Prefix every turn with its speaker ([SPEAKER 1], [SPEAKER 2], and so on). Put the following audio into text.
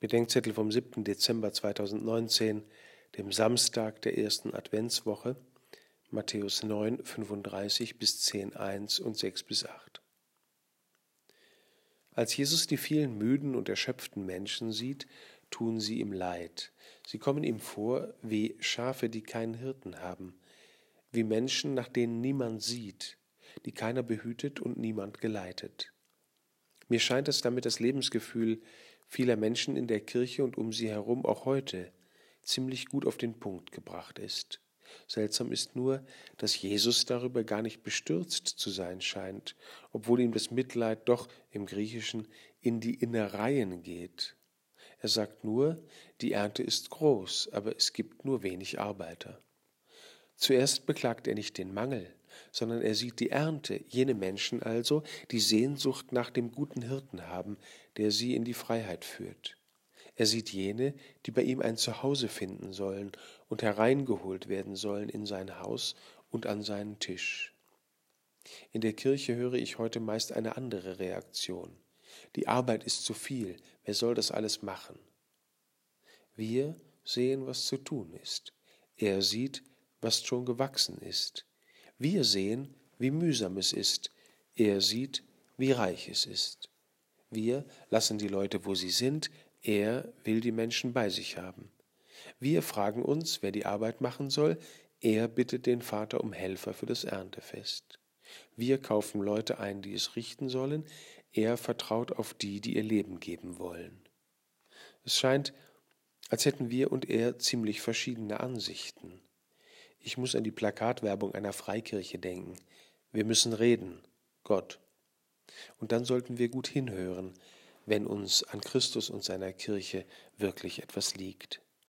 [SPEAKER 1] Bedenkzettel vom 7. Dezember 2019, dem Samstag der ersten Adventswoche, Matthäus 9, 35 bis 10, 1 und 6 bis 8. Als Jesus die vielen müden und erschöpften Menschen sieht, tun sie ihm leid. Sie kommen ihm vor wie Schafe, die keinen Hirten haben, wie Menschen, nach denen niemand sieht, die keiner behütet und niemand geleitet. Mir scheint es damit das Lebensgefühl vieler Menschen in der Kirche und um sie herum auch heute ziemlich gut auf den Punkt gebracht ist. Seltsam ist nur, dass Jesus darüber gar nicht bestürzt zu sein scheint, obwohl ihm das Mitleid doch im Griechischen in die Innereien geht. Er sagt nur, die Ernte ist groß, aber es gibt nur wenig Arbeiter. Zuerst beklagt er nicht den Mangel, sondern er sieht die Ernte, jene Menschen also, die Sehnsucht nach dem guten Hirten haben, der sie in die Freiheit führt. Er sieht jene, die bei ihm ein Zuhause finden sollen und hereingeholt werden sollen in sein Haus und an seinen Tisch. In der Kirche höre ich heute meist eine andere Reaktion. Die Arbeit ist zu viel, wer soll das alles machen? Wir sehen, was zu tun ist. Er sieht, was schon gewachsen ist. Wir sehen, wie mühsam es ist. Er sieht, wie reich es ist. Wir lassen die Leute, wo sie sind. Er will die Menschen bei sich haben. Wir fragen uns, wer die Arbeit machen soll. Er bittet den Vater um Helfer für das Erntefest. Wir kaufen Leute ein, die es richten sollen. Er vertraut auf die, die ihr Leben geben wollen. Es scheint, als hätten wir und er ziemlich verschiedene Ansichten. Ich muss an die Plakatwerbung einer Freikirche denken. Wir müssen reden, Gott. Und dann sollten wir gut hinhören, wenn uns an Christus und seiner Kirche wirklich etwas liegt.